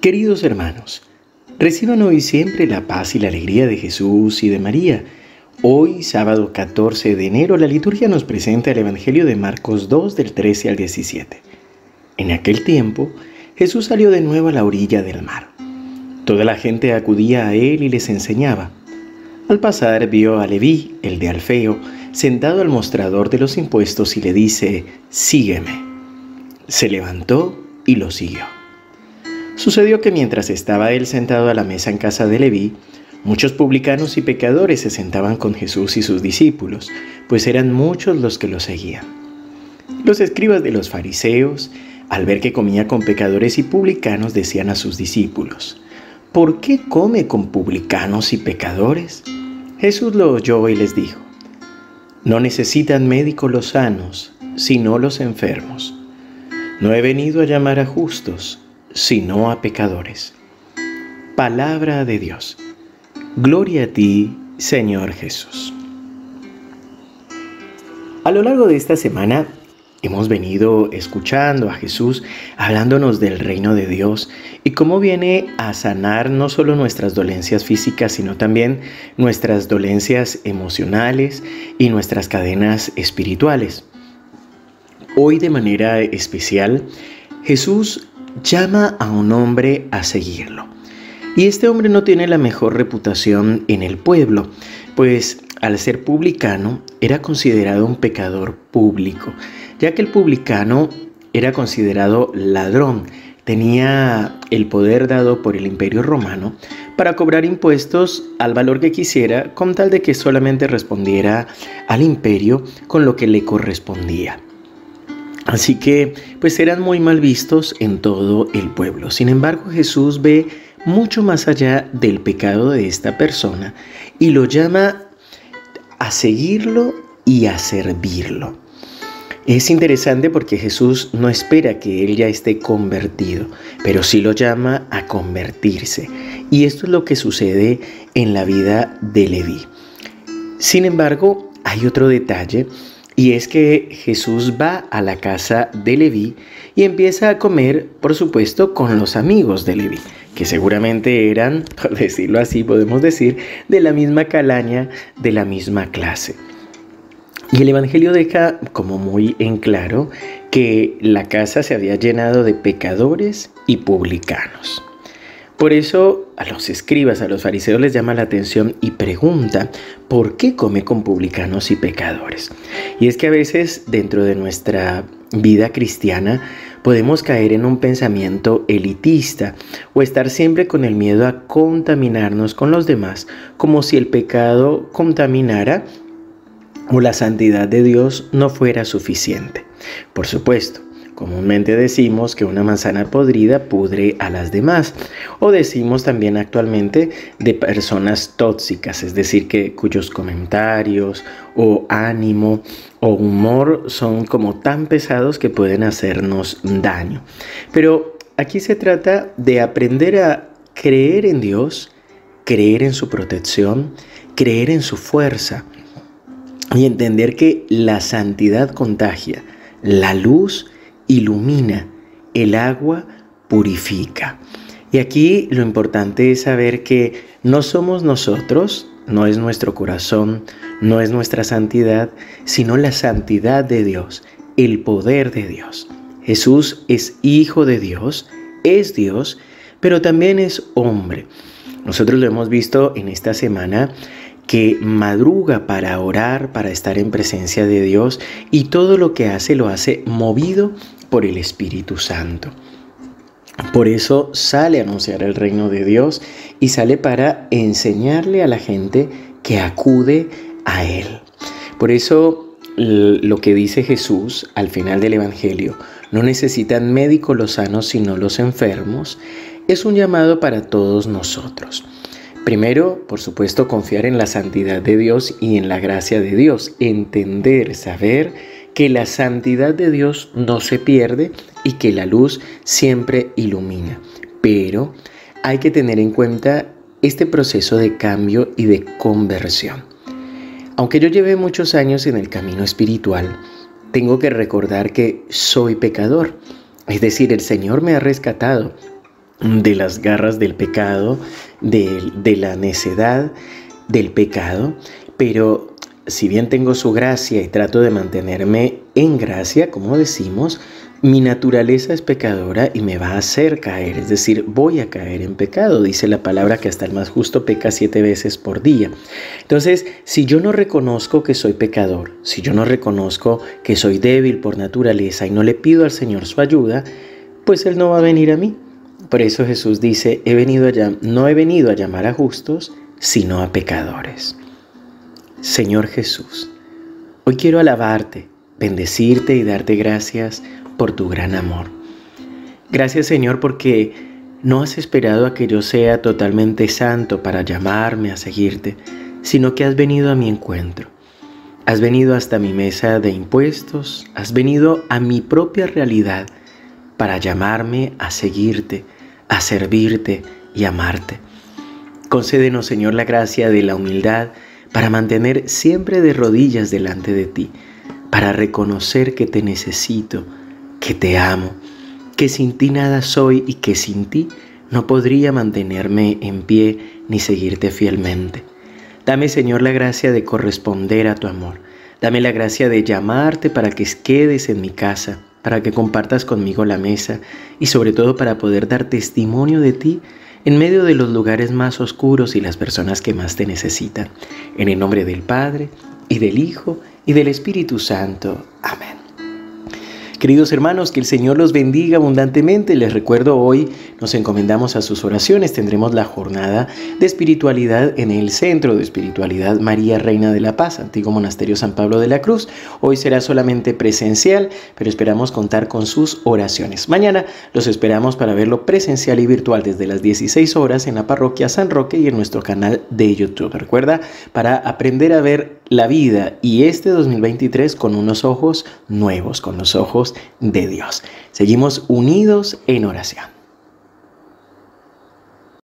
Queridos hermanos, reciban hoy siempre la paz y la alegría de Jesús y de María. Hoy, sábado 14 de enero, la liturgia nos presenta el Evangelio de Marcos 2 del 13 al 17. En aquel tiempo, Jesús salió de nuevo a la orilla del mar. Toda la gente acudía a él y les enseñaba. Al pasar vio a Leví, el de Alfeo, sentado al mostrador de los impuestos y le dice, Sígueme. Se levantó y lo siguió. Sucedió que mientras estaba él sentado a la mesa en casa de Leví, muchos publicanos y pecadores se sentaban con Jesús y sus discípulos, pues eran muchos los que lo seguían. Los escribas de los fariseos, al ver que comía con pecadores y publicanos, decían a sus discípulos, ¿por qué come con publicanos y pecadores? Jesús lo oyó y les dijo, no necesitan médicos los sanos, sino los enfermos. No he venido a llamar a justos, sino a pecadores. Palabra de Dios. Gloria a ti, Señor Jesús. A lo largo de esta semana Hemos venido escuchando a Jesús hablándonos del reino de Dios y cómo viene a sanar no solo nuestras dolencias físicas, sino también nuestras dolencias emocionales y nuestras cadenas espirituales. Hoy de manera especial, Jesús llama a un hombre a seguirlo. Y este hombre no tiene la mejor reputación en el pueblo, pues al ser publicano era considerado un pecador público ya que el publicano era considerado ladrón, tenía el poder dado por el imperio romano para cobrar impuestos al valor que quisiera con tal de que solamente respondiera al imperio con lo que le correspondía. Así que pues eran muy mal vistos en todo el pueblo. Sin embargo Jesús ve mucho más allá del pecado de esta persona y lo llama a seguirlo y a servirlo. Es interesante porque Jesús no espera que él ya esté convertido, pero sí lo llama a convertirse. Y esto es lo que sucede en la vida de Leví. Sin embargo, hay otro detalle y es que Jesús va a la casa de Leví y empieza a comer, por supuesto, con los amigos de Leví, que seguramente eran, por decirlo así, podemos decir, de la misma calaña, de la misma clase. Y el Evangelio deja como muy en claro que la casa se había llenado de pecadores y publicanos. Por eso a los escribas, a los fariseos les llama la atención y pregunta, ¿por qué come con publicanos y pecadores? Y es que a veces dentro de nuestra vida cristiana podemos caer en un pensamiento elitista o estar siempre con el miedo a contaminarnos con los demás, como si el pecado contaminara o la santidad de Dios no fuera suficiente. Por supuesto, comúnmente decimos que una manzana podrida pudre a las demás, o decimos también actualmente de personas tóxicas, es decir, que cuyos comentarios o ánimo o humor son como tan pesados que pueden hacernos daño. Pero aquí se trata de aprender a creer en Dios, creer en su protección, creer en su fuerza, y entender que la santidad contagia, la luz ilumina, el agua purifica. Y aquí lo importante es saber que no somos nosotros, no es nuestro corazón, no es nuestra santidad, sino la santidad de Dios, el poder de Dios. Jesús es hijo de Dios, es Dios, pero también es hombre. Nosotros lo hemos visto en esta semana que madruga para orar, para estar en presencia de Dios y todo lo que hace lo hace movido por el Espíritu Santo. Por eso sale a anunciar el reino de Dios y sale para enseñarle a la gente que acude a Él. Por eso lo que dice Jesús al final del Evangelio, no necesitan médicos los sanos sino los enfermos, es un llamado para todos nosotros. Primero, por supuesto, confiar en la santidad de Dios y en la gracia de Dios. Entender, saber que la santidad de Dios no se pierde y que la luz siempre ilumina. Pero hay que tener en cuenta este proceso de cambio y de conversión. Aunque yo lleve muchos años en el camino espiritual, tengo que recordar que soy pecador. Es decir, el Señor me ha rescatado, de las garras del pecado, de, de la necedad del pecado, pero si bien tengo su gracia y trato de mantenerme en gracia, como decimos, mi naturaleza es pecadora y me va a hacer caer, es decir, voy a caer en pecado. Dice la palabra que hasta el más justo peca siete veces por día. Entonces, si yo no reconozco que soy pecador, si yo no reconozco que soy débil por naturaleza y no le pido al Señor su ayuda, pues Él no va a venir a mí. Por eso Jesús dice, he venido a no he venido a llamar a justos, sino a pecadores. Señor Jesús, hoy quiero alabarte, bendecirte y darte gracias por tu gran amor. Gracias Señor porque no has esperado a que yo sea totalmente santo para llamarme a seguirte, sino que has venido a mi encuentro. Has venido hasta mi mesa de impuestos, has venido a mi propia realidad para llamarme a seguirte, a servirte y amarte. Concédenos, Señor, la gracia de la humildad para mantener siempre de rodillas delante de ti, para reconocer que te necesito, que te amo, que sin ti nada soy y que sin ti no podría mantenerme en pie ni seguirte fielmente. Dame, Señor, la gracia de corresponder a tu amor. Dame la gracia de llamarte para que quedes en mi casa, para que compartas conmigo la mesa y sobre todo para poder dar testimonio de ti en medio de los lugares más oscuros y las personas que más te necesitan. En el nombre del Padre, y del Hijo, y del Espíritu Santo. Amén. Queridos hermanos, que el Señor los bendiga abundantemente. Les recuerdo hoy nos encomendamos a sus oraciones. Tendremos la jornada de espiritualidad en el Centro de Espiritualidad María Reina de la Paz, Antiguo Monasterio San Pablo de la Cruz. Hoy será solamente presencial, pero esperamos contar con sus oraciones. Mañana los esperamos para verlo presencial y virtual desde las 16 horas en la parroquia San Roque y en nuestro canal de YouTube. Recuerda, para aprender a ver la vida y este 2023 con unos ojos nuevos, con los ojos de Dios. Seguimos unidos en oración.